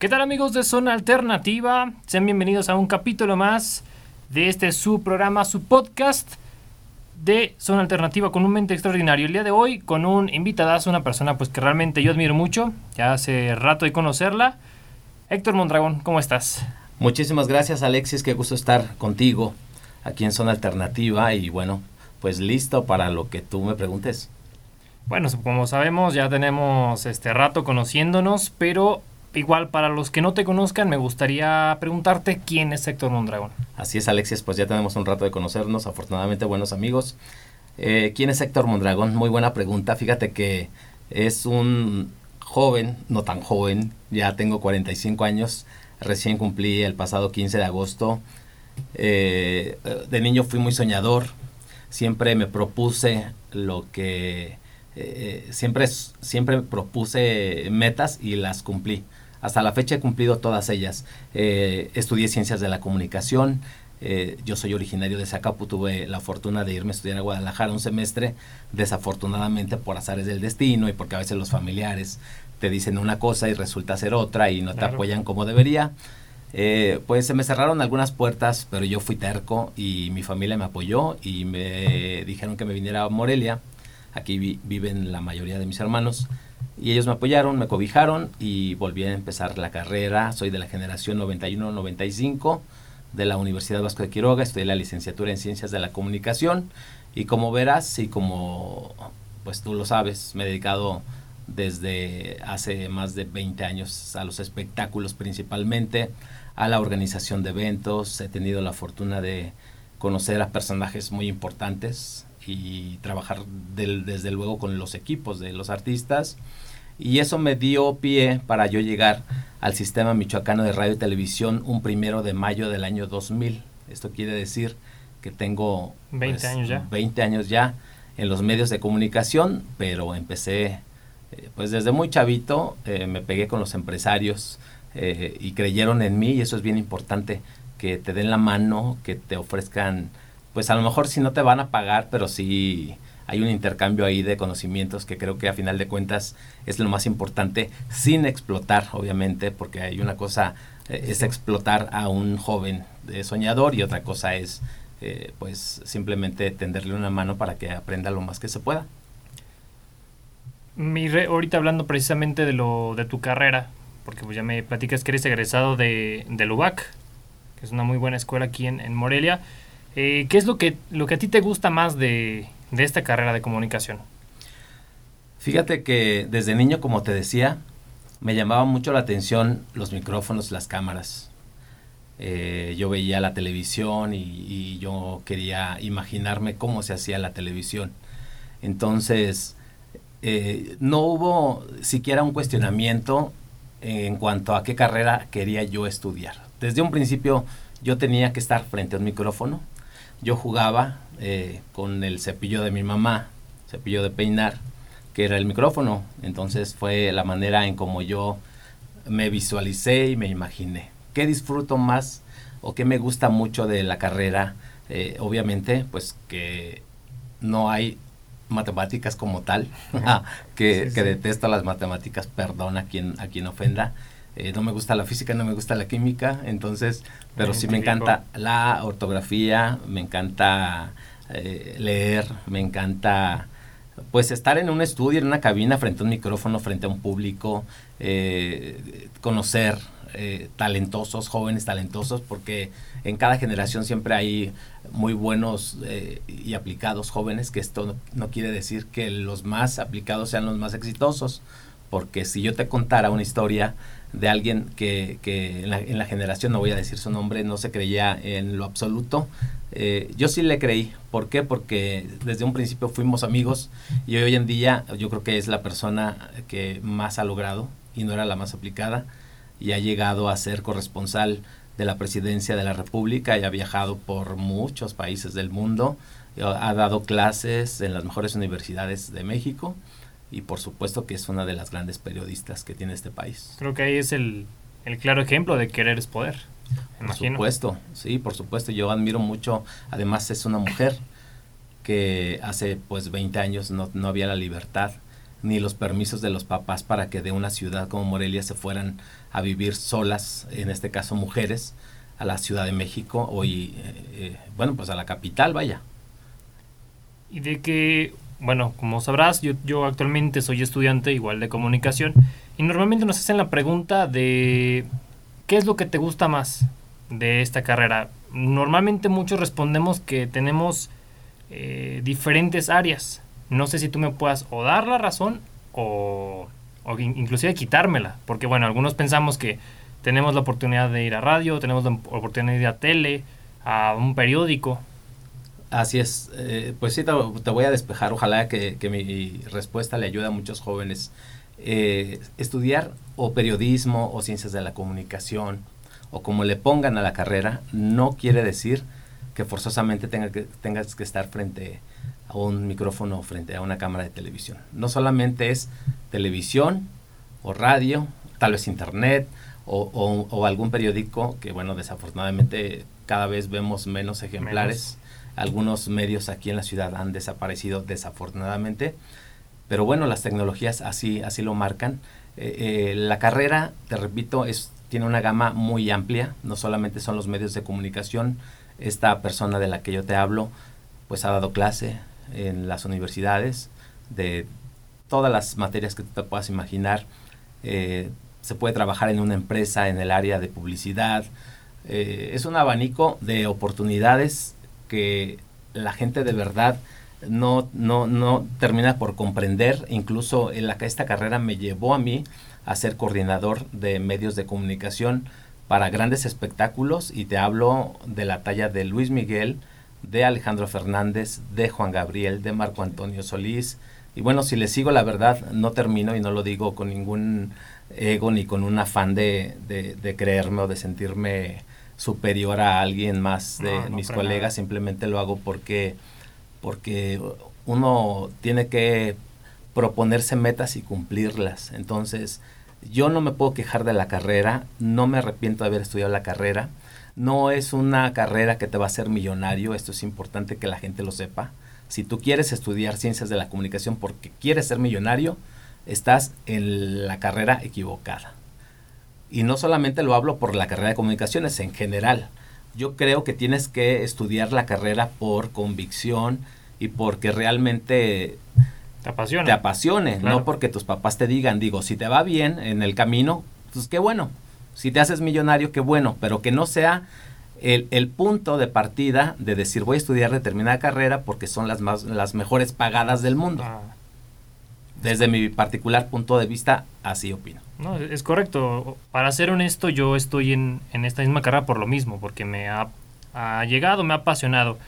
¿Qué tal amigos de Zona Alternativa? Sean bienvenidos a un capítulo más de este su programa, su podcast de Zona Alternativa con un mente extraordinario. El día de hoy con un invitadazo, una persona pues que realmente yo admiro mucho, ya hace rato de conocerla. Héctor Mondragón, ¿cómo estás? Muchísimas gracias Alexis, qué gusto estar contigo aquí en Zona Alternativa y bueno, pues listo para lo que tú me preguntes. Bueno, como sabemos ya tenemos este rato conociéndonos, pero igual para los que no te conozcan me gustaría preguntarte quién es Héctor Mondragón. Así es Alexis, pues ya tenemos un rato de conocernos, afortunadamente buenos amigos. Eh, ¿Quién es Héctor Mondragón? Muy buena pregunta, fíjate que es un joven, no tan joven, ya tengo 45 años, recién cumplí el pasado 15 de agosto. Eh, de niño fui muy soñador, siempre me propuse lo que eh, siempre, siempre propuse metas y las cumplí. Hasta la fecha he cumplido todas ellas. Eh, estudié ciencias de la comunicación. Eh, yo soy originario de Zacapu, tuve la fortuna de irme a estudiar a Guadalajara un semestre, desafortunadamente por azares del destino y porque a veces los familiares te dicen una cosa y resulta ser otra y no te apoyan como debería. pues se me cerraron algunas puertas, pero yo fui terco y mi familia me apoyó y me dijeron que me viniera a Morelia Aquí viven la mayoría de mis hermanos. Y ellos me apoyaron, me cobijaron y volví a empezar la carrera. Soy de la generación 91-95 de la Universidad Vasco de Quiroga. Estudié la licenciatura en Ciencias de la Comunicación. Y como verás y como pues tú lo sabes, me he dedicado desde hace más de 20 años a los espectáculos principalmente, a la organización de eventos. He tenido la fortuna de conocer a personajes muy importantes y trabajar desde luego con los equipos de los artistas. Y eso me dio pie para yo llegar al sistema michoacano de radio y televisión un primero de mayo del año 2000. Esto quiere decir que tengo 20 pues, años ya. 20 años ya en los medios de comunicación, pero empecé eh, pues desde muy chavito, eh, me pegué con los empresarios eh, y creyeron en mí y eso es bien importante, que te den la mano, que te ofrezcan pues a lo mejor si no te van a pagar, pero sí hay un intercambio ahí de conocimientos que creo que a final de cuentas es lo más importante, sin explotar, obviamente, porque hay una cosa eh, es explotar a un joven soñador y otra cosa es eh, pues simplemente tenderle una mano para que aprenda lo más que se pueda. Mi ahorita hablando precisamente de lo de tu carrera, porque pues ya me platicas que eres egresado de, de LUBAC, que es una muy buena escuela aquí en, en Morelia. Eh, ¿Qué es lo que, lo que a ti te gusta más de, esta carrera de comunicación? Fíjate que desde niño, como te decía, me llamaba mucho la atención los micrófonos, las cámaras. Eh, yo veía la televisión y, yo quería imaginarme cómo se hacía la televisión. Entonces, eh, no hubo siquiera un cuestionamiento en cuanto a qué carrera quería yo estudiar. Desde un principio yo tenía que estar frente a un micrófono, yo jugaba eh, con el cepillo de mi mamá, cepillo de peinar, que era el micrófono. Entonces fue la manera en como yo me visualicé y me imaginé. ¿Qué disfruto más o qué me gusta mucho de la carrera? Eh, obviamente, pues que no hay matemáticas como tal, que, detesto las matemáticas, perdón a quien, a quien ofenda, eh, no me gusta la física, no me gusta la química, entonces, pero sí me encanta la ortografía, me encanta eh, leer, me encanta pues estar en un estudio, en una cabina, frente a un micrófono, frente a un público, eh, conocer talentosos, jóvenes talentosos, porque en cada generación siempre hay muy buenos y aplicados jóvenes, que esto no, quiere decir que los más aplicados sean los más exitosos, porque si yo te contara una historia de alguien que, que en, la, en, la, generación, no voy a decir su nombre, no se creía en lo absoluto. Eh, yo sí le creí. ¿Por qué? Porque desde un principio fuimos amigos y hoy en día yo creo que es la persona que más ha logrado y no era la más aplicada y ha llegado a ser corresponsal de la presidencia de la República y ha viajado por muchos países del mundo, ha dado clases en las mejores universidades de México y por supuesto que es una de las grandes periodistas que tiene este país. Creo que ahí es el, claro ejemplo de querer es poder. Por supuesto, sí, por supuesto. Yo admiro mucho, además es una mujer que hace pues 20 años no, no había la libertad ni los permisos de los papás para que de una ciudad como Morelia se fueran a vivir solas, en este caso mujeres, a la Ciudad de México o y, eh, eh, bueno, pues a la capital, vaya. Y de que, bueno, como sabrás, yo, yo actualmente soy estudiante igual de comunicación y normalmente nos hacen la pregunta de ¿qué es lo que te gusta más de esta carrera? Normalmente muchos respondemos que tenemos eh, diferentes áreas. No sé si tú me puedas o dar la razón o, o inclusive quitármela, porque bueno, algunos pensamos que tenemos la oportunidad de ir a radio, tenemos la oportunidad de ir a tele, a un periódico. Así es, eh, pues sí, te, voy a despejar, ojalá que, que, mi respuesta le ayude a muchos jóvenes. Eh, estudiar o periodismo o ciencias de la comunicación o como le pongan a la carrera, no quiere decir que forzosamente tenga que, tengas que estar frente a un micrófono, frente a una cámara de televisión. No solamente es televisión o radio, tal vez internet, o, algún periódico que, bueno, desafortunadamente cada vez vemos menos ejemplares. Algunos medios aquí en la ciudad han desaparecido desafortunadamente, pero bueno, las tecnologías así, así lo marcan. Eh, eh, la carrera, te repito, es, tiene una gama muy amplia, no solamente son los medios de comunicación, esta persona de la que yo te hablo, pues ha dado clase en las universidades de todas las materias que tú te puedas imaginar. Eh, se puede trabajar en una empresa en el área de publicidad. Eh, es un abanico de oportunidades que la gente de verdad no, no, no termina por comprender. Incluso en la, esta carrera me llevó a mí a ser coordinador de medios de comunicación para grandes espectáculos y te hablo de la talla de Luis Miguel, de Alejandro Fernández, de Juan Gabriel, de Marco Antonio Solís. Y bueno, si le sigo la verdad, no termino y no lo digo con ningún ego ni con un afán de, de, creerme o de sentirme superior a alguien más de mis colegas, simplemente lo hago porque, porque uno tiene que proponerse metas y cumplirlas. Entonces, yo no me puedo quejar de la carrera, no me arrepiento de haber estudiado la carrera. No es una carrera que te va a hacer millonario, esto es importante que la gente lo sepa. Si tú quieres estudiar ciencias de la comunicación porque quieres ser millonario, estás en la carrera equivocada. Y no solamente lo hablo por la carrera de comunicaciones, en general. Yo creo que tienes que estudiar la carrera por convicción y porque realmente te apasione, te apasione no porque tus papás te digan, digo, si te va bien en el camino, pues qué bueno. Si te haces millonario, qué bueno, pero que no sea el, el, punto de partida de decir voy a estudiar determinada carrera porque son las más las mejores pagadas del mundo. Ah. Desde mi particular punto de vista, así opino. No, es correcto. Para ser honesto, yo estoy en, en esta misma carrera por lo mismo, porque me ha, llegado, me ha apasionado.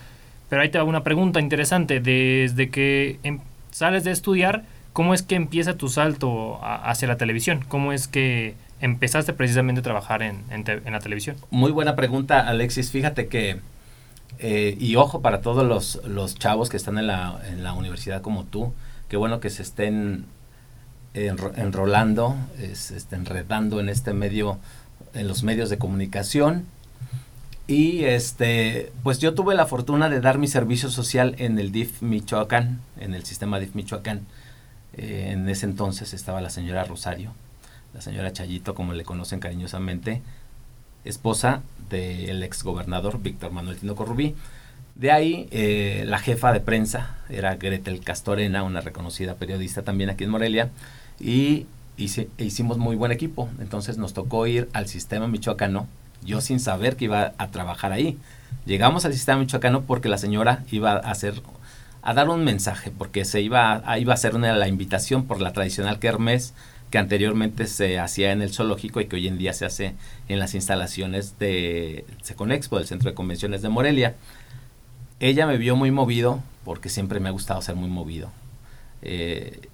Pero ahí te hago una pregunta interesante. Desde que em, sales de estudiar, ¿cómo es que empieza tu salto hacia la televisión? ¿Cómo es que empezaste precisamente a trabajar en, en, en la televisión? Muy buena pregunta, Alexis. Fíjate que, eh, y ojo para todos los, los chavos que están en la, en la universidad como tú, qué bueno que se estén enrolando, estén enredando en este medio, en los medios de comunicación. Y este, pues yo tuve la fortuna de dar mi servicio social en el DIF Michoacán, en el sistema DIF Michoacán. Eh, en ese entonces estaba la señora Rosario, la señora Chayito, como le conocen cariñosamente, esposa del ex gobernador Víctor Manuel Tino Corrubí. De ahí, eh, la jefa de prensa era Gretel Castorena, una reconocida periodista también aquí en Morelia, y hicimos muy buen equipo. Entonces nos tocó ir al sistema michoacano, yo sin saber que iba a trabajar ahí. Llegamos al sistema michoacano porque la señora iba a hacer a dar un mensaje, porque se iba a, iba a hacer una, la invitación por la tradicional kermés que anteriormente se hacía en el zoológico y que hoy en día se hace en las instalaciones de Seconexpo, del Centro de Convenciones de Morelia ella me vio muy movido, porque siempre me ha gustado ser muy movido. Eh,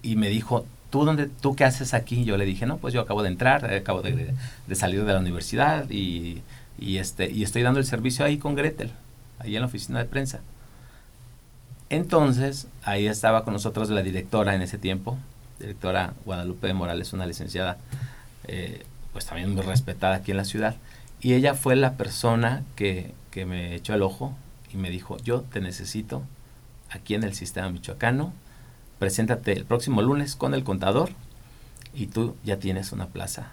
y me dijo, ¿tú, dónde, ¿tú qué haces aquí? Yo le dije, no, pues yo acabo de entrar, acabo de, salir de la universidad y, este, y estoy dando el servicio ahí con Gretel, ahí en la oficina de prensa. Entonces, ahí estaba con nosotros la directora en ese tiempo, directora Guadalupe de Morales, una licenciada, eh, pues también muy respetada aquí en la ciudad. Y ella fue la persona que, que me echó el ojo y me dijo, yo te necesito aquí en el sistema michoacano, preséntate el próximo lunes con el contador y tú ya tienes una plaza.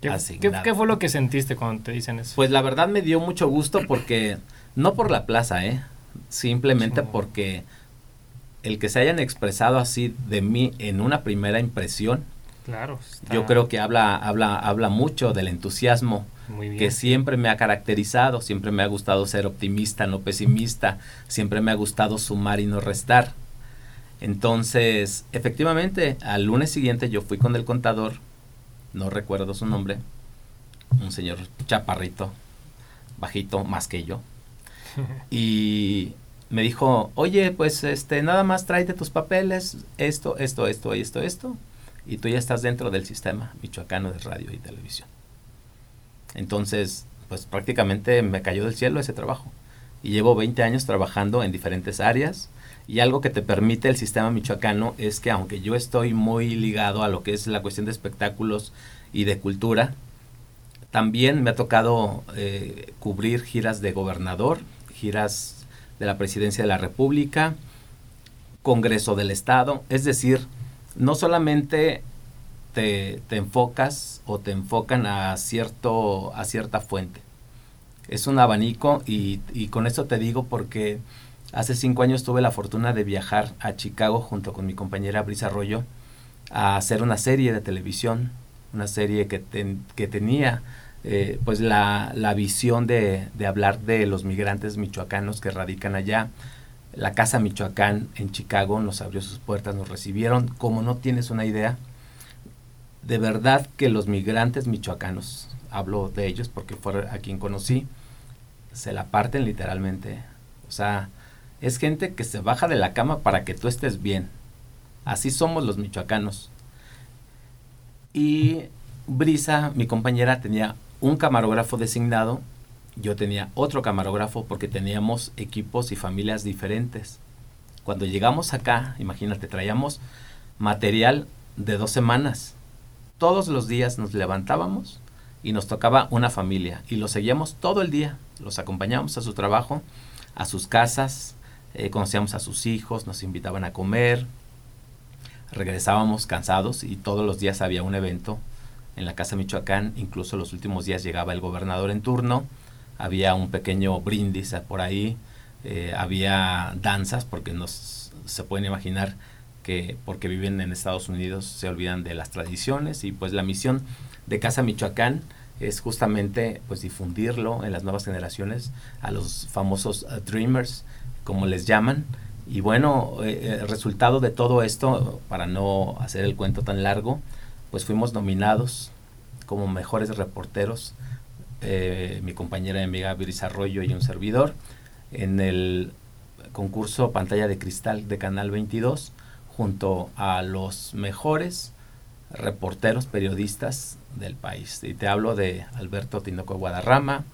¿Qué, ¿qué, qué fue lo que sentiste cuando te dicen eso? Pues la verdad me dio mucho gusto porque, no por la plaza, ¿eh? simplemente porque el que se hayan expresado así de mí en una primera impresión, claro, yo creo que habla, habla, habla mucho del entusiasmo que siempre me ha caracterizado, siempre me ha gustado ser optimista, no pesimista, siempre me ha gustado sumar y no restar. Entonces, efectivamente, al lunes siguiente yo fui con el contador, no recuerdo su nombre, un señor chaparrito, bajito, más que yo, y me dijo, oye, pues este, nada más tráete tus papeles, esto, esto, esto, esto, esto, y tú ya estás dentro del sistema michoacano de radio y televisión. Entonces, pues prácticamente me cayó del cielo ese trabajo. Y llevo 20 años trabajando en diferentes áreas. Y algo que te permite el sistema michoacano es que aunque yo estoy muy ligado a lo que es la cuestión de espectáculos y de cultura, también me ha tocado eh, cubrir giras de gobernador, giras de la Presidencia de la República, Congreso del Estado, es decir, no solamente te, enfocas o te enfocan a, cierto, a cierta fuente. Es un abanico y, y con esto te digo porque hace cinco años tuve la fortuna de viajar a Chicago junto con mi compañera Brisa Arroyo a hacer una serie de televisión, una serie que, que tenía eh, pues la, la visión de, de, hablar de los migrantes michoacanos que radican allá. La Casa Michoacán en Chicago nos abrió sus puertas, nos recibieron, como no tienes una idea, de verdad que los migrantes michoacanos, hablo de ellos porque fue a quien conocí, se la parten literalmente. O sea, es gente que se baja de la cama para que tú estés bien. Así somos los michoacanos. Y Brisa, mi compañera, tenía un camarógrafo designado, yo tenía otro camarógrafo porque teníamos equipos y familias diferentes. Cuando llegamos acá, imagínate, traíamos material de dos semanas. Todos los días nos levantábamos y nos tocaba una familia y los seguíamos todo el día. Los acompañábamos a su trabajo, a sus casas, eh, conocíamos a sus hijos, nos invitaban a comer, regresábamos cansados y todos los días había un evento en la Casa Michoacán, incluso los últimos días llegaba el gobernador en turno, había un pequeño brindis por ahí, eh, había danzas, porque nos, se pueden imaginar que porque viven en Estados Unidos se olvidan de las tradiciones y pues la misión de Casa Michoacán es justamente pues difundirlo en las nuevas generaciones a los famosos uh, dreamers como les llaman y bueno eh, el resultado de todo esto para no hacer el cuento tan largo pues fuimos nominados como mejores reporteros, eh, mi compañera y amiga Viris Arroyo y un servidor, en el concurso Pantalla de Cristal de Canal 22, junto a los mejores reporteros periodistas del país. Y te hablo de Alberto Tinoco Guadarrama,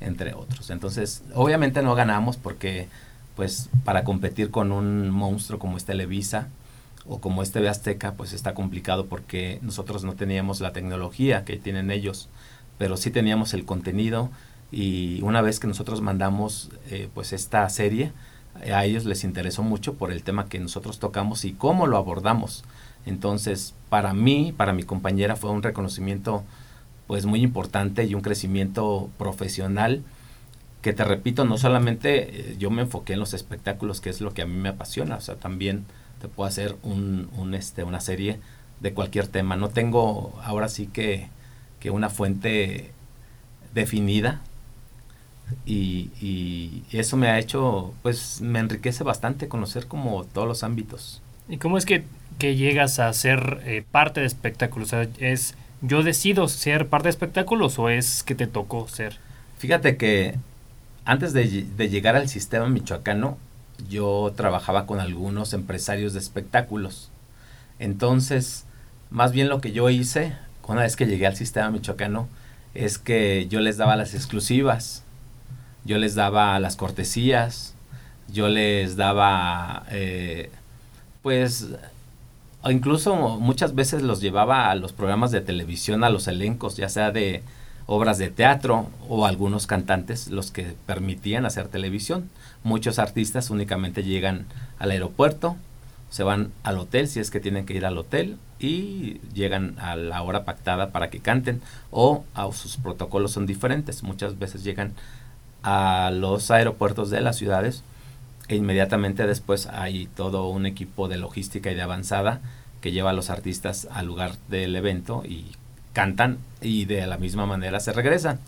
entre otros. Entonces, obviamente no ganamos porque, pues, para competir con un monstruo como es Televisa, o como este de Azteca, pues está complicado porque nosotros no teníamos la tecnología que tienen ellos, pero sí teníamos el contenido y una vez que nosotros mandamos eh, pues esta serie, a ellos les interesó mucho por el tema que nosotros tocamos y cómo lo abordamos. Entonces, para mí, para mi compañera fue un reconocimiento pues muy importante y un crecimiento profesional que te repito, no solamente eh, yo me enfoqué en los espectáculos, que es lo que a mí me apasiona, o sea, también te puedo hacer un, un, este, una serie de cualquier tema. No tengo ahora sí que, que una fuente definida y, y, eso me ha hecho, pues me enriquece bastante conocer como todos los ámbitos. ¿Y cómo es que, que llegas a ser eh, parte de espectáculos? ¿Es yo decido ser parte de espectáculos o es que te tocó ser? Fíjate que antes de, llegar al sistema michoacano, yo trabajaba con algunos empresarios de espectáculos. Entonces, más bien lo que yo hice, una vez que llegué al sistema michoacano, es que yo les daba las exclusivas, yo les daba las cortesías, yo les daba, eh, pues, incluso muchas veces los llevaba a los programas de televisión, a los elencos, ya sea de obras de teatro o algunos cantantes los que permitían hacer televisión. Muchos artistas únicamente llegan al aeropuerto, se van al hotel si es que tienen que ir al hotel y llegan a la hora pactada para que canten o sus protocolos son diferentes. Muchas veces llegan a los aeropuertos de las ciudades e inmediatamente después hay todo un equipo de logística y de avanzada que lleva a los artistas al lugar del evento y cantan y de la misma manera se regresan.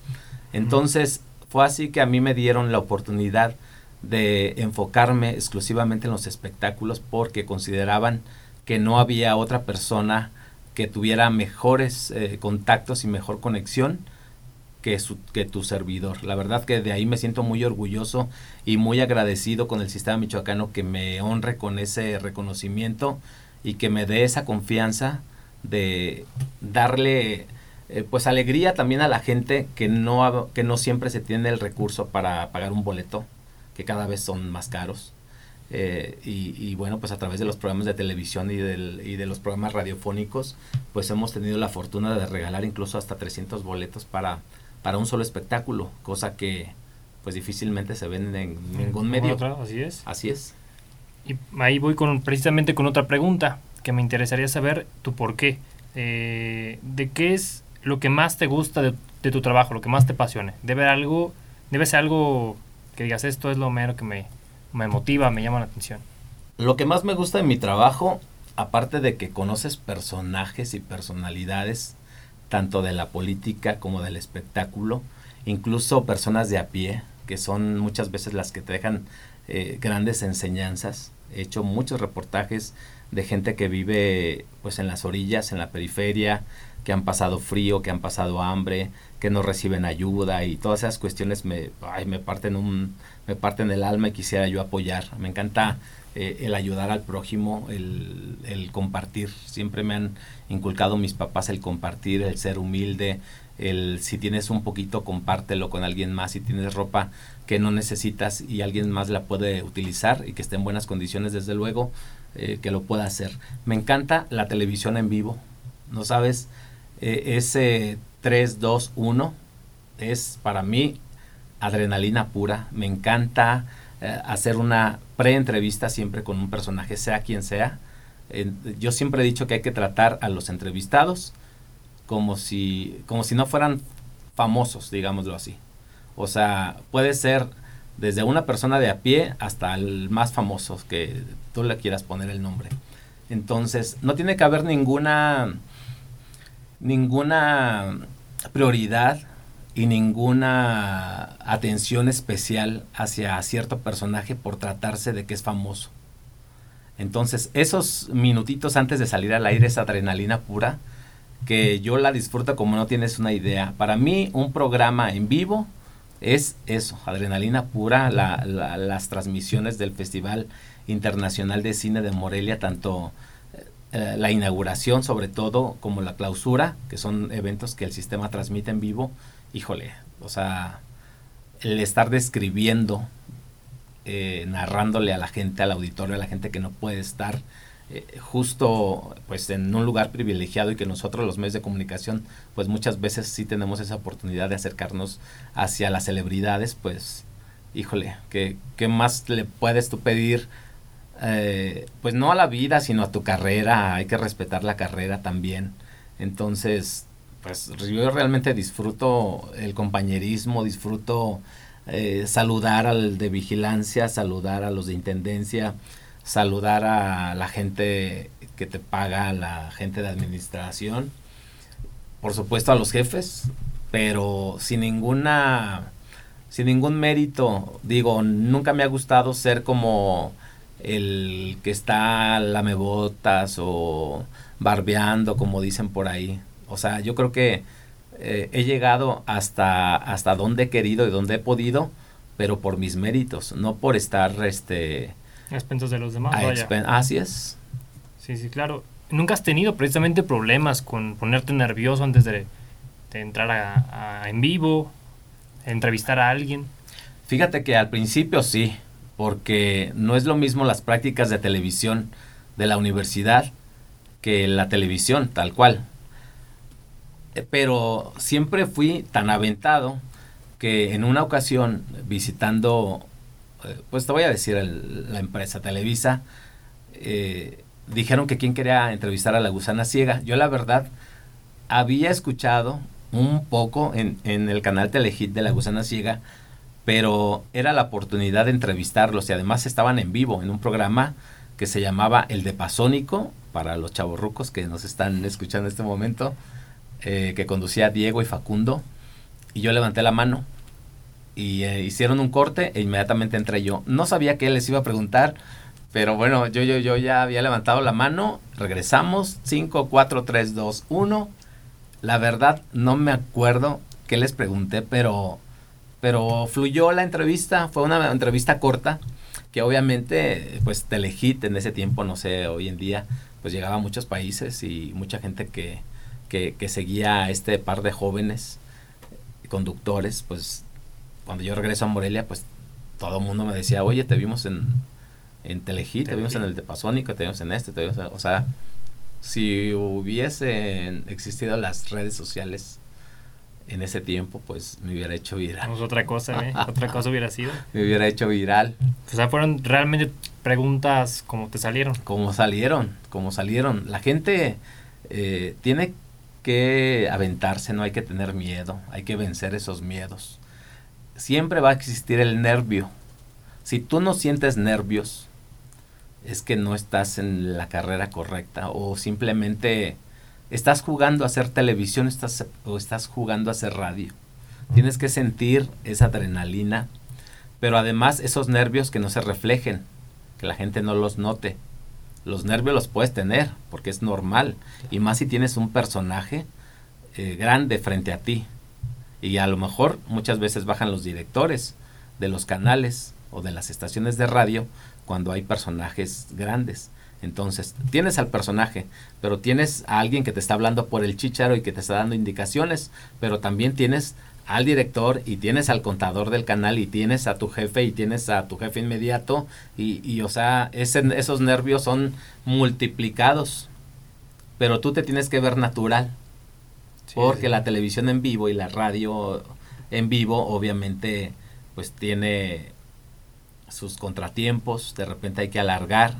Entonces fue así que a mí me dieron la oportunidad de enfocarme exclusivamente en los espectáculos porque consideraban que no había otra persona que tuviera mejores eh, contactos y mejor conexión que, su, que tu servidor. La verdad que de ahí me siento muy orgulloso y muy agradecido con el sistema michoacano que me honre con ese reconocimiento y que me dé esa confianza de darle eh, pues alegría también a la gente que no, que no siempre se tiene el recurso para pagar un boleto que cada vez son más caros. Eh, y, bueno, pues a través de los programas de televisión y, del, y de los programas radiofónicos, pues hemos tenido la fortuna de regalar incluso hasta 300 boletos para, para un solo espectáculo, cosa que pues difícilmente se vende en ningún medio. así es. Así es. Y ahí voy con precisamente con otra pregunta que me interesaría saber tu por qué. Eh, ¿De qué es lo que más te gusta de, de, tu trabajo, lo que más te apasione? Debe, algo, debe ser algo que digas, esto es lo mero que me, me motiva, me llama la atención. Lo que más me gusta de mi trabajo, aparte de que conoces personajes y personalidades, tanto de la política como del espectáculo, incluso personas de a pie, que son muchas veces las que te dejan eh, grandes enseñanzas. He hecho muchos reportajes de gente que vive pues en las orillas, en la periferia, que han pasado frío, que han pasado hambre, que no reciben ayuda y todas esas cuestiones me, me parten un, me parten el alma y quisiera yo apoyar. Me encanta eh, el ayudar al prójimo, el, el, compartir. Siempre me han inculcado mis papás el compartir, el ser humilde, el si tienes un poquito compártelo con alguien más, si tienes ropa que no necesitas y alguien más la puede utilizar y que esté en buenas condiciones, desde luego, eh, que lo pueda hacer. Me encanta la televisión en vivo. No sabes, eh, ese 3, 2, 1 es para mí adrenalina pura. Me encanta eh, hacer una pre-entrevista siempre con un personaje, sea quien sea. yo siempre he dicho que hay que tratar a los entrevistados como si, como si no fueran famosos, digámoslo así. O sea, puede ser desde una persona de a pie hasta el más famoso que tú le quieras poner el nombre. Entonces, no tiene que haber ninguna ninguna prioridad y ninguna atención especial hacia cierto personaje por tratarse de que es famoso. Entonces, esos minutitos antes de salir al aire es adrenalina pura, que yo la disfruto como no tienes una idea. Para mí, un programa en vivo es eso, adrenalina pura, las transmisiones del Festival Internacional de Cine de Morelia, tanto eh, la inauguración sobre todo como la clausura, que son eventos que el sistema transmite en vivo, híjole, o sea, el estar describiendo, eh, narrándole a la gente, al auditorio, a la gente que no puede estar eh, justo pues en un lugar privilegiado y que nosotros los medios de comunicación pues muchas veces sí tenemos esa oportunidad de acercarnos hacia las celebridades, pues híjole, ¿qué, qué más le puedes tú pedir? Eh, pues no a la vida, sino a tu carrera, hay que respetar la carrera también. Entonces, pues yo realmente disfruto el compañerismo, disfruto eh, saludar al de vigilancia, saludar a los de intendencia, saludar a la gente que te paga, la gente de administración, por supuesto a los jefes, pero sin ninguna, sin ningún mérito. Digo, nunca me ha gustado ser como el que está lamebotas o barbeando, como dicen por ahí. O sea, yo creo que eh, he llegado hasta, hasta donde he querido y donde he podido, pero por mis méritos, no por estar este a expensas de los demás. Así es. Sí, sí, claro. ¿Nunca has tenido precisamente problemas con ponerte nervioso antes de, entrar a, en vivo, entrevistar a alguien? Fíjate que al principio sí, porque no es lo mismo las prácticas de televisión de la universidad que la televisión, tal cual. Eh, pero siempre fui tan aventado que en una ocasión visitando, pues te voy a decir la empresa Televisa, eh, dijeron que quién quería entrevistar a la gusana ciega. Yo la verdad había escuchado un poco en, en el canal Telehit de la gusana ciega, pero era la oportunidad de entrevistarlos y además estaban en vivo en un programa que se llamaba El de Pasónico, para los chavorrucos que nos están escuchando en este momento, eh, que conducía Diego y Facundo, y yo levanté la mano y eh, hicieron un corte e inmediatamente entré yo. No sabía qué les iba a preguntar, pero bueno, yo, yo, yo ya había levantado la mano, regresamos, 5, 4, 3, 2, 1. La verdad no me acuerdo qué les pregunté, pero, pero fluyó la entrevista, fue una entrevista corta que obviamente, pues Telehit en ese tiempo, no sé, hoy en día, pues llegaba a muchos países y mucha gente que, que, que seguía a este par de jóvenes conductores, pues cuando yo regreso a Morelia, pues todo el mundo me decía, oye, te vimos en, en te vimos en el de Pasónico, te vimos en este, te vimos o sea, si hubiesen existido las redes sociales en ese tiempo, pues me hubiera hecho viral. Pues otra cosa, ¿eh? otra cosa hubiera sido. Me hubiera hecho viral. O sea, fueron realmente preguntas como te salieron. Como salieron, como salieron. La gente eh, tiene que aventarse, no hay que tener miedo, hay que vencer esos miedos. Siempre va a existir el nervio. Si tú no sientes nervios, es que no estás en la carrera correcta o simplemente estás jugando a hacer televisión estás, o estás jugando a hacer radio. Tienes que sentir esa adrenalina, pero además esos nervios que no se reflejen, que la gente no los note. Los nervios los puedes tener, porque es normal, y más si tienes un personaje eh, grande frente a ti. Y a lo mejor muchas veces bajan los directores de los canales o de las estaciones de radio cuando hay personajes grandes. Entonces, tienes al personaje, pero tienes a alguien que te está hablando por el chicharo y que te está dando indicaciones, pero también tienes al director y tienes al contador del canal y tienes a tu jefe y tienes a tu jefe inmediato y, y o sea, esos nervios son multiplicados, pero tú te tienes que ver natural, porque la televisión en vivo y la radio en vivo obviamente pues tiene sus contratiempos, de repente hay que alargar,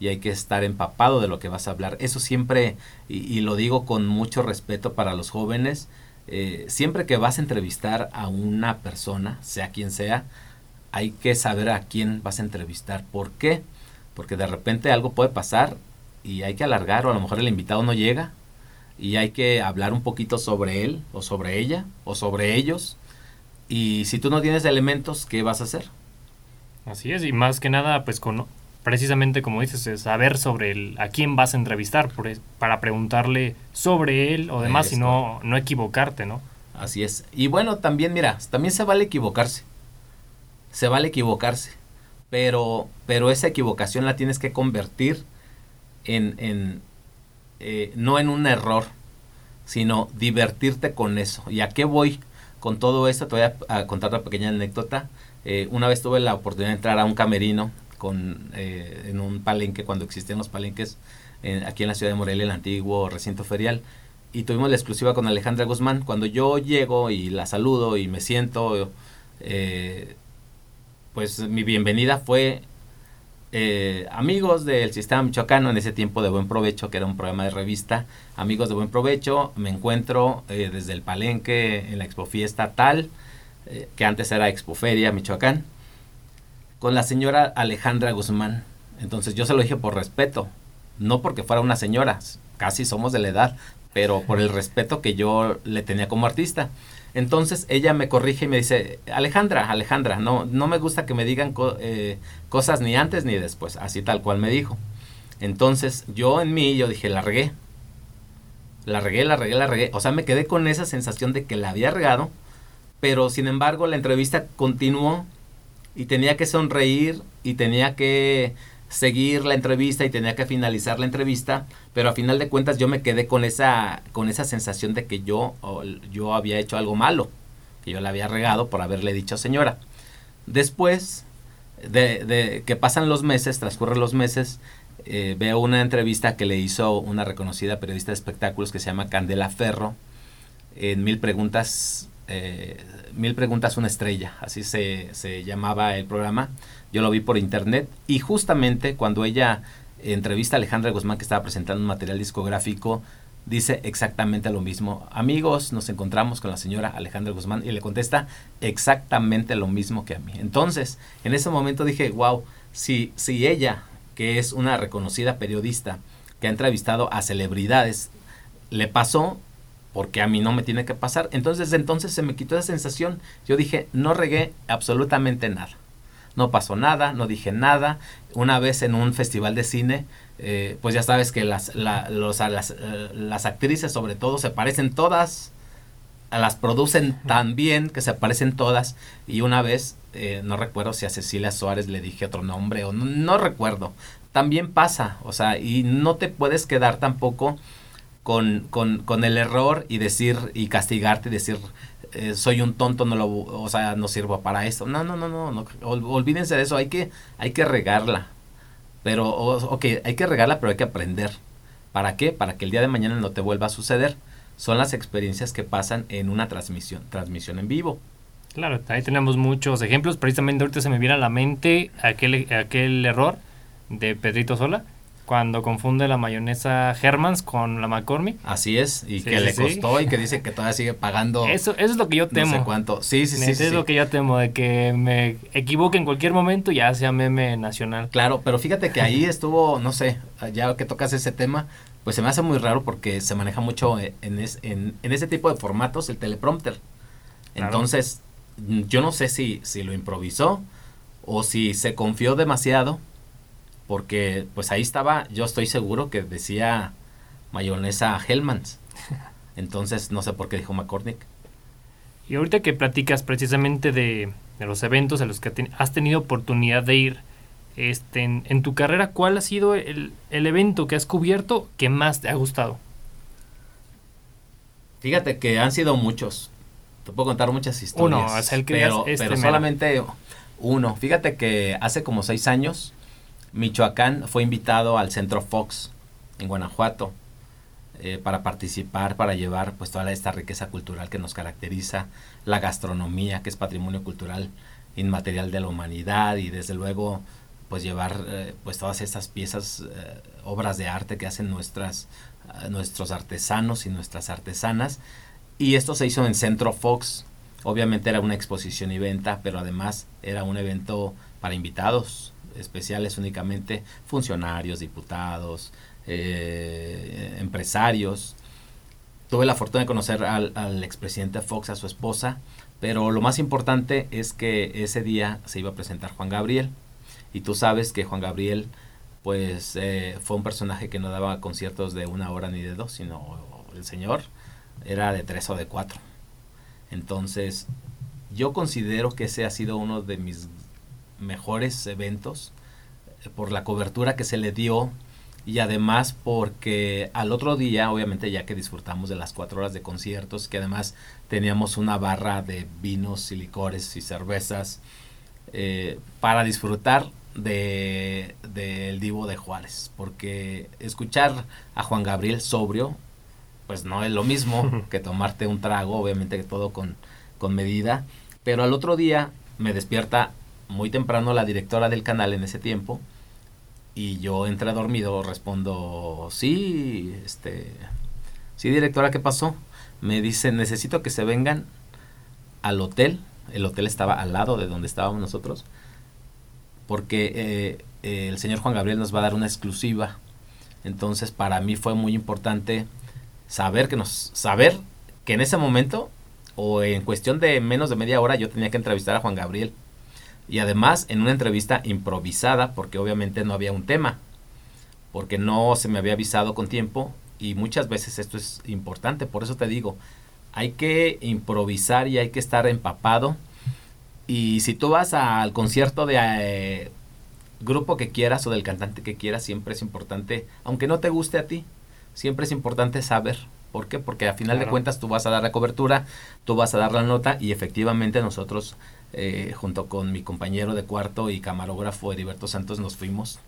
y hay que estar empapado de lo que vas a hablar. Eso siempre, y, lo digo con mucho respeto para los jóvenes, eh, siempre que vas a entrevistar a una persona, sea quien sea, hay que saber a quién vas a entrevistar. ¿Por qué? Porque de repente algo puede pasar y hay que alargar o a lo mejor el invitado no llega y hay que hablar un poquito sobre él o sobre ella o sobre ellos. Y si tú no tienes elementos, ¿qué vas a hacer? Así es, y más que nada, pues con precisamente como dices, saber sobre el, a quién vas a entrevistar por, para preguntarle sobre él o demás y no, no equivocarte, ¿no? Así es. Y bueno, también mira, también se vale equivocarse. Se vale equivocarse. Pero, pero esa equivocación la tienes que convertir en, en eh, no en un error, sino divertirte con eso. ¿Y a qué voy con todo esto? Te voy a, contar una pequeña anécdota. Eh, una vez tuve la oportunidad de entrar a un camerino con, eh, en un palenque, cuando existían los palenques aquí en la ciudad de Morelia, el antiguo recinto ferial. Y tuvimos la exclusiva con Alejandra Guzmán. Cuando yo llego y la saludo y me siento, pues mi bienvenida fue eh, amigos del sistema michoacano en ese tiempo de Buen Provecho, que era un programa de revista, amigos de Buen Provecho, me encuentro desde el Palenque en la Expo Fiesta tal, que antes era Expoferia Michoacán, con la señora Alejandra Guzmán. Entonces yo se lo dije por respeto, no porque fuera una señora, casi somos de la edad, pero por el respeto que yo le tenía como artista. Entonces ella me corrige y me dice, Alejandra, Alejandra, no, no me gusta que me digan eh, cosas ni antes ni después, así tal cual me dijo. Entonces yo en mí, yo dije, la regué. La regué, la regué, la regué. O sea, me quedé con esa sensación de que la había regado, pero sin embargo la entrevista continuó y tenía que sonreír y tenía que seguir la entrevista y tenía que finalizar la entrevista, pero a final de cuentas yo me quedé con esa con esa sensación de que yo yo había hecho algo malo, que yo le había regado por haberle dicho señora. Después de, de que pasan los meses, transcurren los meses, eh, veo una entrevista que le hizo una reconocida periodista de espectáculos que se llama Candela Ferro en Mil Preguntas eh, Mil Preguntas, una estrella, así se, se, llamaba el programa. Yo lo vi por internet y justamente cuando ella entrevista a Alejandra Guzmán que estaba presentando un material discográfico, dice exactamente lo mismo. Amigos, nos encontramos con la señora Alejandra Guzmán y le contesta exactamente lo mismo que a mí. Entonces, en ese momento dije, wow, si, si ella, que es una reconocida periodista, que ha entrevistado a celebridades, le pasó, porque a mí no me tiene que pasar. Entonces, entonces se me quitó esa sensación. Yo dije, no regué absolutamente nada. No pasó nada, no dije nada. Una vez en un festival de cine, eh, pues ya sabes que las, los, las, eh, las, actrices sobre todo se parecen todas, las producen tan bien que se parecen todas. Y una vez, eh, no recuerdo si a Cecilia Suárez le dije otro nombre o no, recuerdo. También pasa, o sea, y no te puedes quedar tampoco con, con, con el error y decir y castigarte y decir soy un tonto, no lo, o sea, no sirvo para esto. No, no, no, no, no, olvídense de eso, hay que, hay que regarla. Pero, ok, hay que regarla, pero hay que aprender. ¿Para qué? Para que el día de mañana no te vuelva a suceder. Son las experiencias que pasan en una transmisión, transmisión en vivo. Claro, ahí tenemos muchos ejemplos. Precisamente ahorita se me viene a la mente aquel, aquel error de Pedrito Sola, cuando confunde la mayonesa Hermans con la McCormick. Así es, y que le costó y que dice que todavía sigue pagando. Eso, eso es lo que yo temo. No sé cuánto. Sí, sí, sí. Eso es lo que yo temo, de que me equivoque en cualquier momento y ya sea meme nacional. Claro, pero fíjate que ahí estuvo, no sé, ya que tocas ese tema, pues se me hace muy raro porque se maneja mucho en, en, en ese tipo de formatos el teleprompter. Entonces, yo no sé si, si lo improvisó o si se confió demasiado porque pues ahí estaba, yo estoy seguro que decía mayonesa Hellmans. Entonces no sé por qué dijo McCormick. Y ahorita que platicas precisamente de, los eventos a los que has tenido oportunidad de ir, este, en, tu carrera, ¿cuál ha sido el, evento que has cubierto que más te ha gustado? Fíjate que han sido muchos. Te puedo contar muchas historias. Uno, es el que pero, este pero solamente uno. Fíjate que hace como seis años Michoacán fue invitado al Centro Fox en Guanajuato eh, para participar, para llevar pues toda esta riqueza cultural que nos caracteriza, la gastronomía que es patrimonio cultural inmaterial de la humanidad y desde luego pues llevar eh, pues todas estas piezas, eh, obras de arte que hacen nuestras, nuestros artesanos y nuestras artesanas. Y esto se hizo en Centro Fox. Obviamente era una exposición y venta, pero además era un evento para invitados especiales únicamente funcionarios, diputados, eh, empresarios. Tuve la fortuna de conocer al, expresidente Fox, a su esposa, pero lo más importante es que ese día se iba a presentar Juan Gabriel. Y tú sabes que Juan Gabriel, pues, eh, fue un personaje que no daba conciertos de una hora ni de dos, sino el señor era de tres o de cuatro. Entonces, yo considero que ese ha sido uno de mis mejores eventos eh, por la cobertura que se le dio y además porque al otro día, obviamente ya que disfrutamos de las cuatro horas de conciertos, que además teníamos una barra de vinos y licores y cervezas eh, para disfrutar de del Divo de Juárez, porque escuchar a Juan Gabriel sobrio, pues no es lo mismo que tomarte un trago, obviamente que todo con, con medida, pero al otro día me despierta muy temprano la directora del canal en ese tiempo y yo entré dormido, respondo, sí, este, sí directora, ¿qué pasó? Me dice, necesito que se vengan al hotel, el hotel estaba al lado de donde estábamos nosotros, porque eh, eh, el señor Juan Gabriel nos va a dar una exclusiva. Entonces para mí fue muy importante saber que nos, saber que en ese momento o en cuestión de menos de media hora yo tenía que entrevistar a Juan Gabriel y además en una entrevista improvisada porque obviamente no había un tema, porque no se me había avisado con tiempo y muchas veces esto es importante, por eso te digo, hay que improvisar y hay que estar empapado y si tú vas al concierto de eh, grupo que quieras o del cantante que quieras, siempre es importante, aunque no te guste a ti, siempre es importante saber. ¿Por qué? Porque a final de cuentas tú vas a dar la cobertura, tú vas a dar la nota y efectivamente nosotros eh, junto con mi compañero de cuarto y camarógrafo Heriberto Santos nos fuimos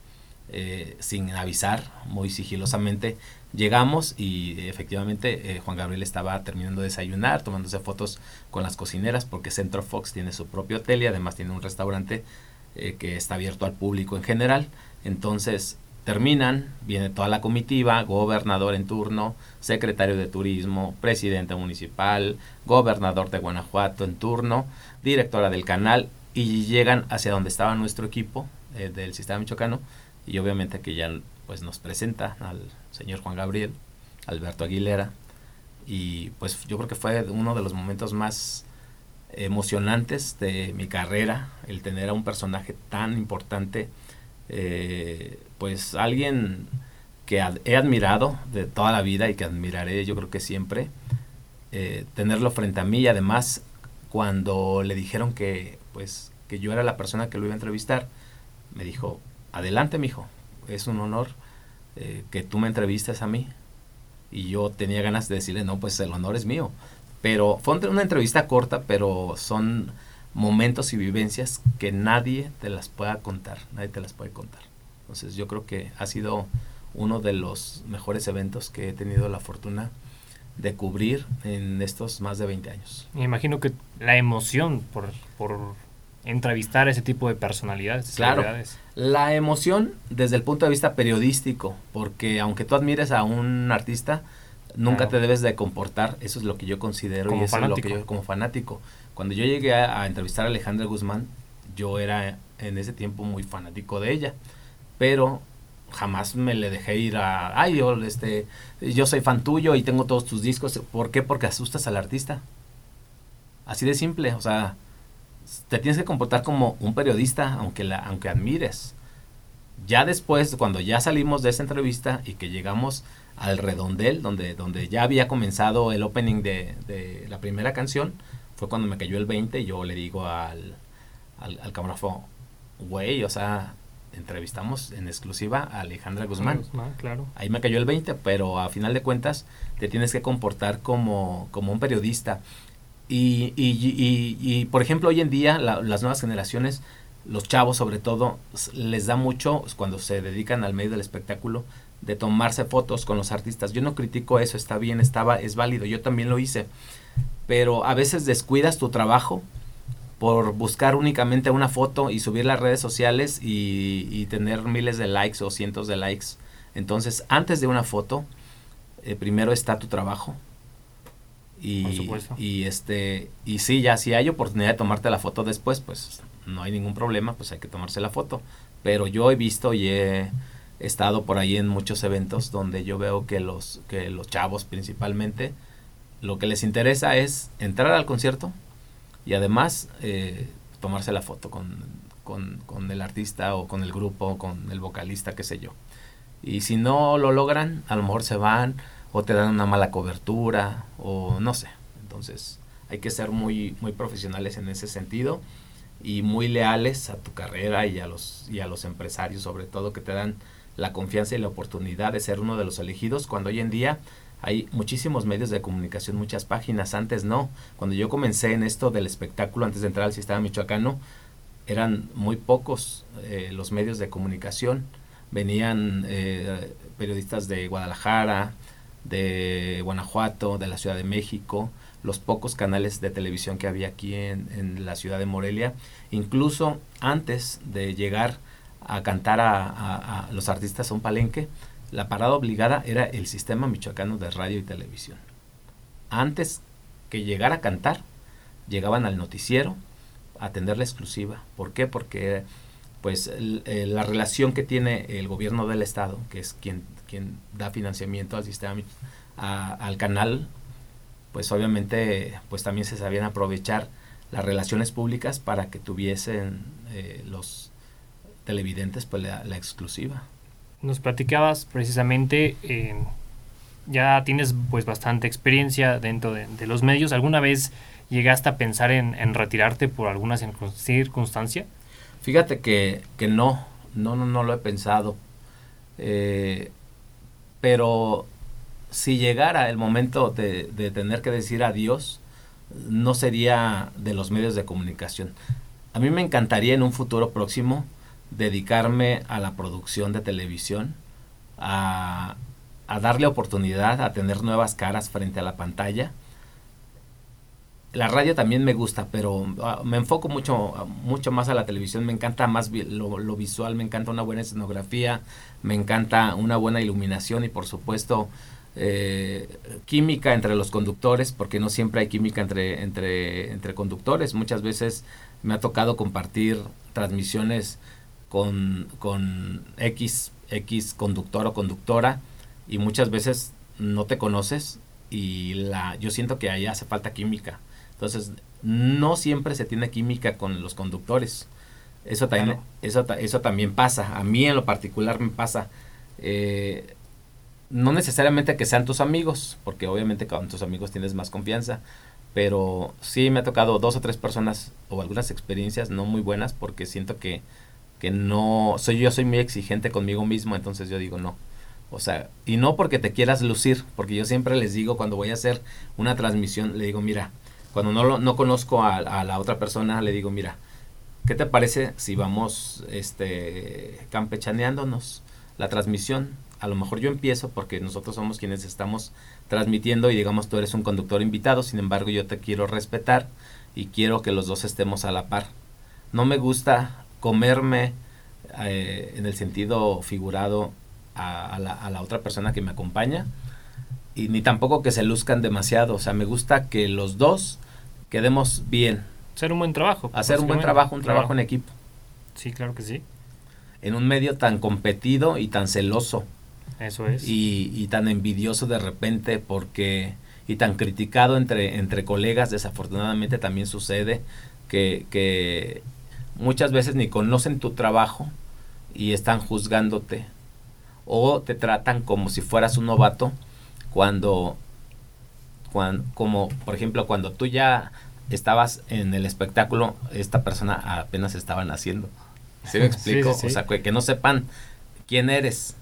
eh, sin avisar, muy sigilosamente. Llegamos y efectivamente eh, Juan Gabriel estaba terminando de desayunar, tomándose fotos con las cocineras, porque Centro Fox tiene su propio hotel y además tiene un restaurante que está abierto al público en general. Entonces terminan, viene toda la comitiva, gobernador en turno, secretario de turismo, presidente municipal, gobernador de Guanajuato en turno, directora del canal y llegan hacia donde estaba nuestro equipo eh, del sistema michoacano y obviamente que ya pues nos presenta al señor Juan Gabriel, Alberto Aguilera y pues yo creo que fue uno de los momentos más emocionantes de mi carrera el tener a un personaje tan importante eh, pues alguien que he admirado de toda la vida y que admiraré yo creo que siempre eh, tenerlo frente a mí y además cuando le dijeron que pues que yo era la persona que lo iba a entrevistar me dijo adelante mijo es un honor eh, que tú me entrevistes a mí y yo tenía ganas de decirle no pues el honor es mío pero fue una entrevista corta pero son momentos y vivencias que nadie te las pueda contar nadie te las puede contar. Entonces yo creo que ha sido uno de los mejores eventos que he tenido la fortuna de cubrir en estos más de 20 años. Me imagino que la emoción por, por entrevistar a ese tipo de personalidades. Claro, la emoción desde el punto de vista periodístico, porque aunque tú admires a un artista, nunca te debes de comportar, eso es lo que yo considero y eso es lo que yo como fanático. Cuando yo llegué a, a entrevistar a Alejandra Guzmán, yo era en ese tiempo muy fanático de ella pero jamás me le dejé ir a, ay, yo, este, yo soy fan tuyo y tengo todos tus discos. ¿Por qué? Porque asustas al artista. Así de simple, o sea, te tienes que comportar como un periodista, aunque, la, aunque admires. Ya después, cuando ya salimos de esa entrevista y que llegamos al redondel, donde, donde ya había comenzado el opening de, de la primera canción, fue cuando me cayó el 20 y yo le digo al, al, al camarógrafo, güey, o sea, entrevistamos en exclusiva a Alejandra Guzmán. claro. Ahí me cayó el 20, pero a final de cuentas te tienes que comportar como, como un periodista. Y, y, y, por ejemplo, hoy en día las nuevas generaciones, los chavos sobre todo, les da mucho cuando se dedican al medio del espectáculo de tomarse fotos con los artistas. Yo no critico eso, está bien, estaba, es válido, yo también lo hice. Pero a veces descuidas tu trabajo por buscar únicamente una foto y subir las redes sociales y, tener miles de likes o cientos de likes. Entonces, antes de una foto, eh, primero está tu trabajo. Y, y este y sí, ya si hay oportunidad de tomarte la foto después, pues no hay ningún problema, pues hay que tomarse la foto. Pero yo he visto y he estado por ahí en muchos eventos donde yo veo que los que los chavos principalmente lo que les interesa es entrar al concierto, y además eh, tomarse la foto con, con, el artista o con el grupo, con el vocalista, qué sé yo. Y si no lo logran, a lo mejor se van o te dan una mala cobertura o no sé. Entonces hay que ser muy, muy profesionales en ese sentido y muy leales a tu carrera y a los, y a los empresarios sobre todo que te dan la confianza y la oportunidad de ser uno de los elegidos cuando hoy en día hay muchísimos medios de comunicación, muchas páginas, antes no. Cuando yo comencé en esto del espectáculo, antes de entrar al sistema michoacano, eran muy pocos eh, los medios de comunicación. Venían eh, periodistas de Guadalajara, de Guanajuato, de la Ciudad de México, los pocos canales de televisión que había aquí en, la ciudad de Morelia. Incluso antes de llegar a cantar a, a los artistas a un palenque, la parada obligada era el sistema michoacano de radio y televisión. Antes que llegara a cantar, llegaban al noticiero a atender la exclusiva. ¿Por qué? Porque pues la relación que tiene el gobierno del estado, que es quien, quien da financiamiento al sistema al canal, pues obviamente pues también se sabían aprovechar las relaciones públicas para que tuviesen eh, los televidentes pues la exclusiva nos platicabas precisamente, eh, ya tienes pues bastante experiencia dentro de, los medios. ¿Alguna vez llegaste a pensar en, retirarte por alguna circunstancia? Fíjate que, que, no, no, no, no lo he pensado. Eh, pero si llegara el momento de, de tener que decir adiós, no sería de los medios de comunicación. A mí me encantaría en un futuro próximo dedicarme a la producción de televisión, a, darle oportunidad a tener nuevas caras frente a la pantalla. la radio también me gusta, pero ah, me enfoco mucho, mucho más a la televisión. Me encanta más lo, lo, visual, me encanta una buena escenografía, me encanta una buena iluminación y por supuesto eh, química entre los conductores, porque no siempre hay química entre, entre, entre conductores. Muchas veces me ha tocado compartir transmisiones con, con X, X conductor o conductora y muchas veces no te conoces y la, yo siento que ahí hace falta química. Entonces, no siempre se tiene química con los conductores. Eso también, eso, eso también pasa. A mí en lo particular me pasa. Eh, no necesariamente que sean tus amigos, porque obviamente con tus amigos tienes más confianza, pero sí me ha tocado dos o tres personas o algunas experiencias no muy buenas porque siento que, que no, soy yo soy muy exigente conmigo mismo, entonces yo digo no. O sea, y no porque te quieras lucir, porque yo siempre les digo cuando voy a hacer una transmisión, le digo, mira, cuando no, no conozco a, a la otra persona, le digo, mira, ¿qué te parece si vamos este, campechaneándonos la transmisión? a lo mejor yo empiezo porque nosotros somos quienes estamos transmitiendo y digamos tú eres un conductor invitado, sin embargo yo te quiero respetar y quiero que los dos estemos a la par. No me gusta comerme eh, en el sentido figurado a, la, a, la, otra persona que me acompaña y ni tampoco que se luzcan demasiado, o sea, me gusta que los dos quedemos bien. Hacer un buen trabajo. Hacer un buen trabajo, un trabajo en equipo. Sí, claro que sí. En un medio tan competido y tan celoso eso es. Y, tan envidioso de repente porque y tan criticado entre, entre colegas, desafortunadamente también sucede que, que muchas veces ni conocen tu trabajo y están juzgándote o te tratan como si fueras un novato cuando, cuando como por ejemplo cuando tú ya estabas en el espectáculo esta persona apenas estaba naciendo ¿sí me explico? O sea que, que no sepan quién eres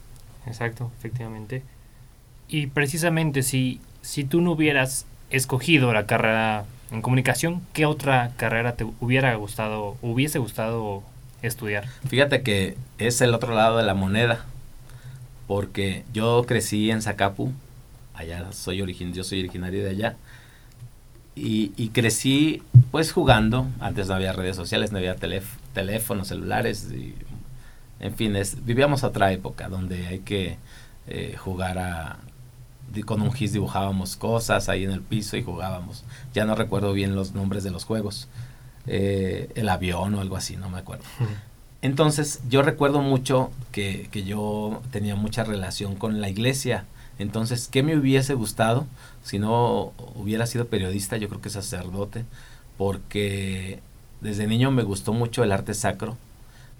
exacto, efectivamente. Y precisamente si, si tú no hubieras escogido la carrera en comunicación, ¿qué otra carrera te hubiera gustado, hubiese gustado estudiar? Fíjate que es el otro lado de la moneda, porque yo crecí en Zacapu, allá soy origin, yo soy originario de allá, y, crecí pues jugando, antes no había redes sociales, no había teléfonos celulares, en fin, vivíamos otra época donde hay que eh, jugar a... Con un GIS dibujábamos cosas ahí en el piso y jugábamos. Ya no recuerdo bien los nombres de los juegos. Eh, el avión o algo así, no me acuerdo. Entonces yo recuerdo mucho que, que, yo tenía mucha relación con la iglesia. Entonces, ¿qué me hubiese gustado si no hubiera sido periodista? Yo creo que sacerdote, porque desde niño me gustó mucho el arte sacro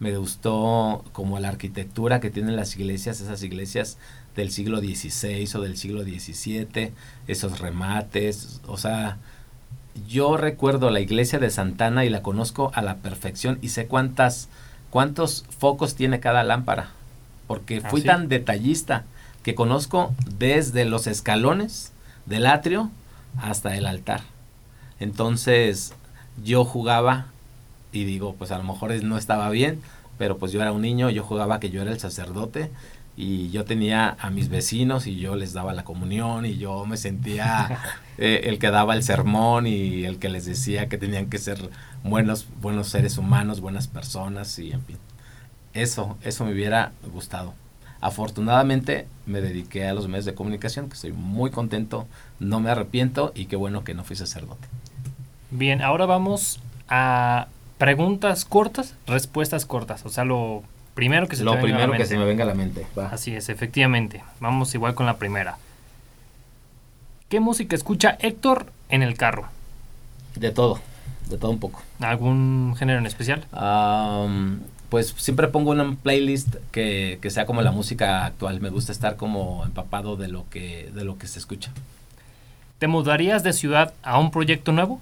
me gustó como la arquitectura que tienen las iglesias, esas iglesias del siglo XVI o del siglo XVII, esos remates, o sea, yo recuerdo la iglesia de Santana y la conozco a la perfección y sé cuántas, cuántos focos tiene cada lámpara, porque fui ¿Ah, tan detallista que conozco desde los escalones del atrio hasta el altar. Entonces yo jugaba y digo, pues a lo mejor no estaba bien, pero pues yo era un niño, yo jugaba que yo era el sacerdote y yo tenía a mis vecinos y yo les daba la comunión y yo me sentía eh, el que daba el sermón y el que les decía que tenían que ser buenos, buenos seres humanos, buenas personas y en fin. Eso, eso me hubiera gustado. Afortunadamente me dediqué a los medios de comunicación, que estoy muy contento, no me arrepiento y qué bueno que no fui sacerdote. Bien, ahora vamos a preguntas cortas, respuestas cortas. O sea, lo primero que se lo te venga a la mente. que se me venga a la mente. Así es, efectivamente. Vamos igual con la primera. ¿Qué música escucha Héctor en el carro? De todo, de todo un poco. ¿Algún género en especial? pues siempre pongo una playlist que, que, sea como la música actual. Me gusta estar como empapado de lo que, de lo que se escucha. ¿Te mudarías de ciudad a un proyecto nuevo?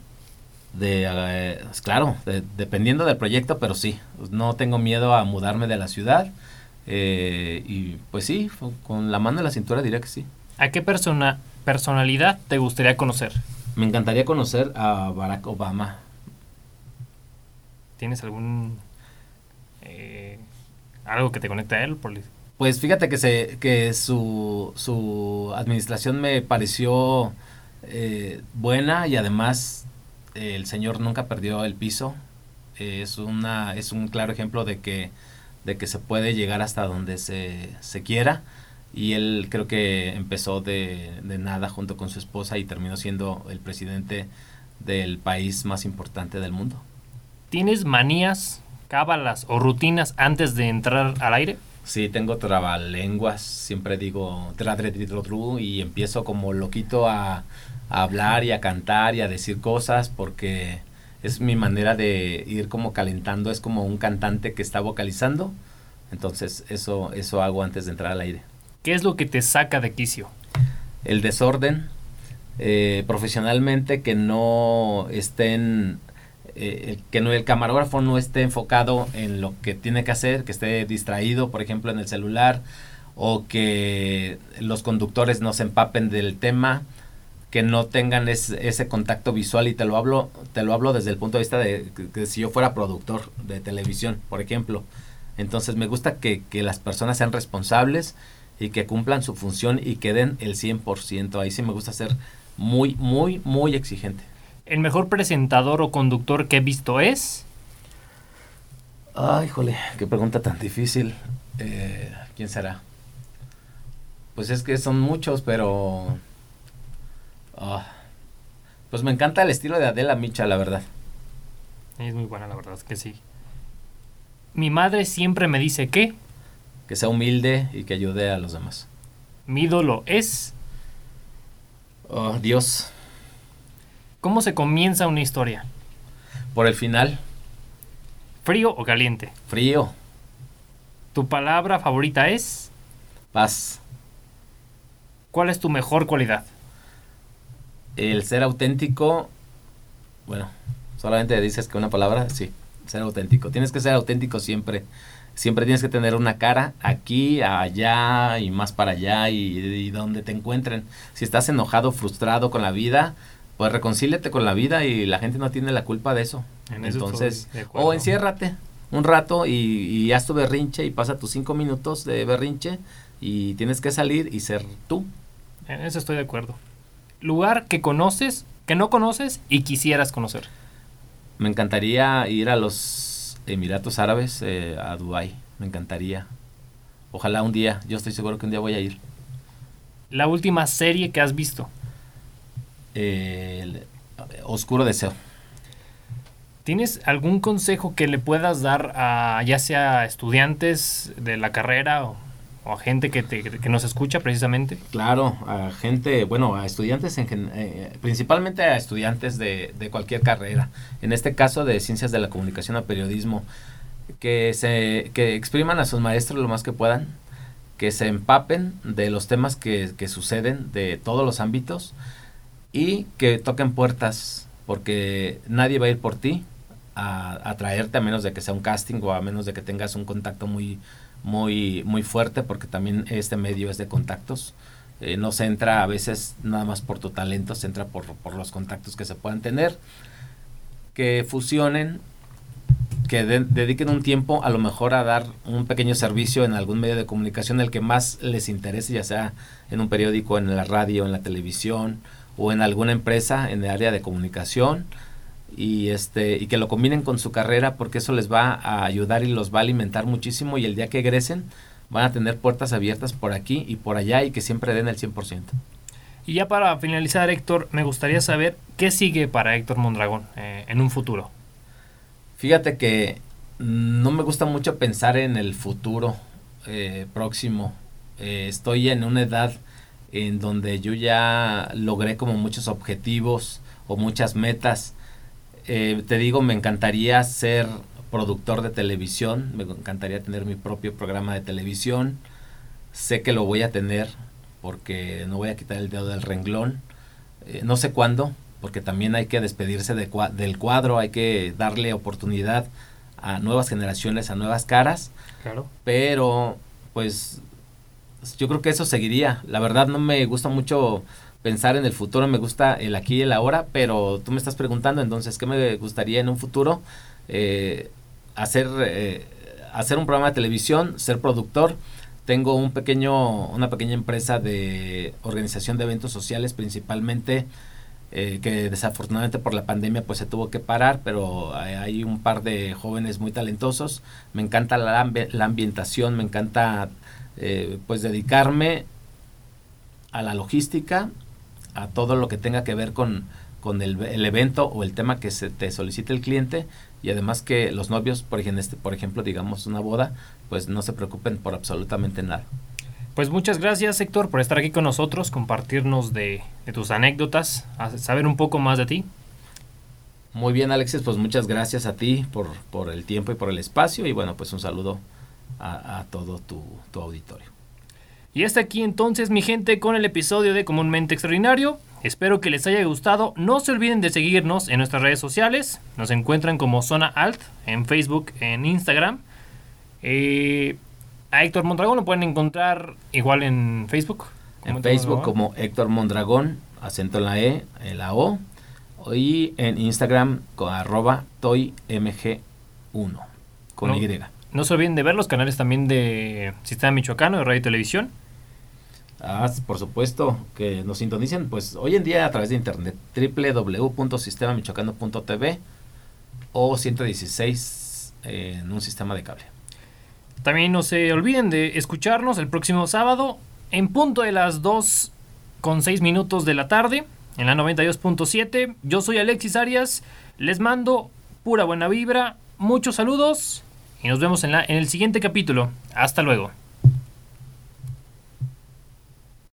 De, eh, claro, dependiendo del proyecto, pero sí, no tengo miedo a mudarme de la ciudad. Eh, y pues sí, con la mano en la cintura diría que sí. ¿A qué persona, personalidad te gustaría conocer? Me encantaría conocer a Barack Obama. ¿Tienes algún... Eh, algo que te conecte a él? Pues fíjate que, se, que su, su administración me pareció buena y además el señor nunca perdió el piso. es, una, es un claro ejemplo de que, de que se puede llegar hasta donde se, se quiera. Y él creo que empezó de, de nada junto con su esposa y terminó siendo el presidente del país más importante del mundo. ¿Tienes manías, cábalas o rutinas antes de entrar al aire? Sí, tengo trabalenguas, siempre digo y empiezo como loquito a, a, hablar y a cantar y a decir cosas porque es mi manera de ir como calentando, es como un cantante que está vocalizando, entonces eso, eso hago antes de entrar al aire. ¿Qué es lo que te saca de quicio? El desorden, eh, profesionalmente que no estén eh, que no, el camarógrafo no esté enfocado en lo que tiene que hacer, que esté distraído, por ejemplo, en el celular, o que los conductores no se empapen del tema, que no tengan ese contacto visual y te lo hablo, te lo hablo desde el punto de vista de que, si yo fuera productor de televisión, por ejemplo. Entonces me gusta que, que las personas sean responsables y que cumplan su función y que den el 100%. Ahí sí me gusta ser muy, muy, muy exigente. ¿El mejor presentador o conductor que he visto es? Ay, jole, qué pregunta tan difícil. Eh, ¿Quién será? Pues es que son muchos, pero... Ah, pues me encanta el estilo de Adela Micha, la verdad. Es muy buena, la verdad, es que sí. Mi madre siempre me dice que... Que sea humilde y que ayude a los demás. Mi ídolo es... Oh, Dios. ¿Cómo se comienza una historia? Por el final. ¿Frío o caliente? Frío. ¿Tu palabra favorita es? Paz. ¿Cuál es tu mejor cualidad? El ser auténtico. Bueno, solamente dices que una palabra, sí, ser auténtico. Tienes que ser auténtico siempre. Siempre tienes que tener una cara aquí, allá y más para allá y, y donde te encuentren. Si estás enojado, frustrado con la vida, pues reconcíliate con la vida y la gente no tiene la culpa de eso. Entonces, o enciérrate un rato y, y, haz tu berrinche y pasa tus cinco minutos de berrinche y tienes que salir y ser tú. En eso estoy de acuerdo. Lugar que conoces, que no conoces y quisieras conocer. Me encantaría ir a los Emiratos Árabes, eh, a Dubai. Me encantaría. Ojalá un día, yo estoy seguro que un día voy a ir. La última serie que has visto el oscuro deseo. ¿Tienes algún consejo que le puedas dar a ya sea estudiantes de la carrera o, a gente que, te, que, nos escucha precisamente? Claro, a gente, bueno, a estudiantes, en, eh, principalmente a estudiantes de, de, cualquier carrera. En este caso de ciencias de la comunicación a periodismo, que, se, que expriman a sus maestros lo más que puedan, que se empapen de los temas que, que suceden de todos los ámbitos y que toquen puertas, porque nadie va a ir por ti a, traerte a menos de que sea un casting o a menos de que tengas un contacto muy, muy, muy fuerte, porque también este medio es de contactos. Eh, no se entra a veces nada más por tu talento, se entra por, por los contactos que se puedan tener, que fusionen, que dediquen un tiempo a lo mejor a dar un pequeño servicio en algún medio de comunicación, el que más les interese, ya sea en un periódico, en la radio, en la televisión, o en alguna empresa en el área de comunicación y este y que lo combinen con su carrera porque eso les va a ayudar y los va a alimentar muchísimo y el día que egresen van a tener puertas abiertas por aquí y por allá y que siempre den el 100%. Y ya para finalizar, Héctor, me gustaría saber qué sigue para Héctor Mondragón eh, en un futuro. Fíjate que no me gusta mucho pensar en el futuro eh, próximo. Eh, estoy en una edad en donde yo ya logré como muchos objetivos o muchas metas. Eh, te digo, me encantaría ser productor de televisión, me encantaría tener mi propio programa de televisión. Sé que lo voy a tener porque no voy a quitar el dedo del renglón. Eh, no sé cuándo, porque también hay que despedirse de, del cuadro, hay que darle oportunidad a nuevas generaciones, a nuevas caras. Claro. Pero, pues, yo creo que eso seguiría. La verdad no me gusta mucho pensar en el futuro, me gusta el aquí y el ahora, pero tú me estás preguntando entonces, ¿qué me gustaría en un futuro? Eh, hacer, eh, hacer un programa de televisión, ser productor. Tengo un pequeño, una pequeña empresa de organización de eventos sociales, principalmente eh, que desafortunadamente por la pandemia pues se tuvo que parar, pero hay un par de jóvenes muy talentosos. Me encanta la, la ambientación, me encanta eh, pues dedicarme a la logística, a todo lo que tenga que ver con, con el, el, evento o el tema que se te solicite el cliente y además que los novios, por ejemplo, este, por ejemplo, digamos una boda, pues no se preocupen por absolutamente nada. Pues muchas gracias Héctor por estar aquí con nosotros, compartirnos de, de tus anécdotas, saber un poco más de ti. Muy bien Alexis, pues muchas gracias a ti por, por el tiempo y por el espacio y bueno, pues un saludo a, a todo tu, tu auditorio. Y hasta aquí entonces mi gente con el episodio de Comúnmente Extraordinario. Espero que les haya gustado. No se olviden de seguirnos en nuestras redes sociales. Nos encuentran como Zona Alt en Facebook, en Instagram. Eh, a Héctor Mondragón lo pueden encontrar igual en Facebook. En Facebook como Héctor Mondragón, acento en la E, en la O. Y en Instagram con arroba toymg1 con Y. No se olviden de ver los canales también de Sistema Michoacano de Radio y Televisión. Ah, por supuesto, que nos sintonicen, pues hoy en día a través de internet, www.sistemamichoacano.tv o 116 en un sistema de cable. También no se olviden de escucharnos el próximo sábado en punto de las 2 con 6 minutos de la tarde en la 92.7. Yo soy Alexis Arias, les mando pura buena vibra, muchos saludos y nos vemos en, el siguiente capítulo. Hasta luego.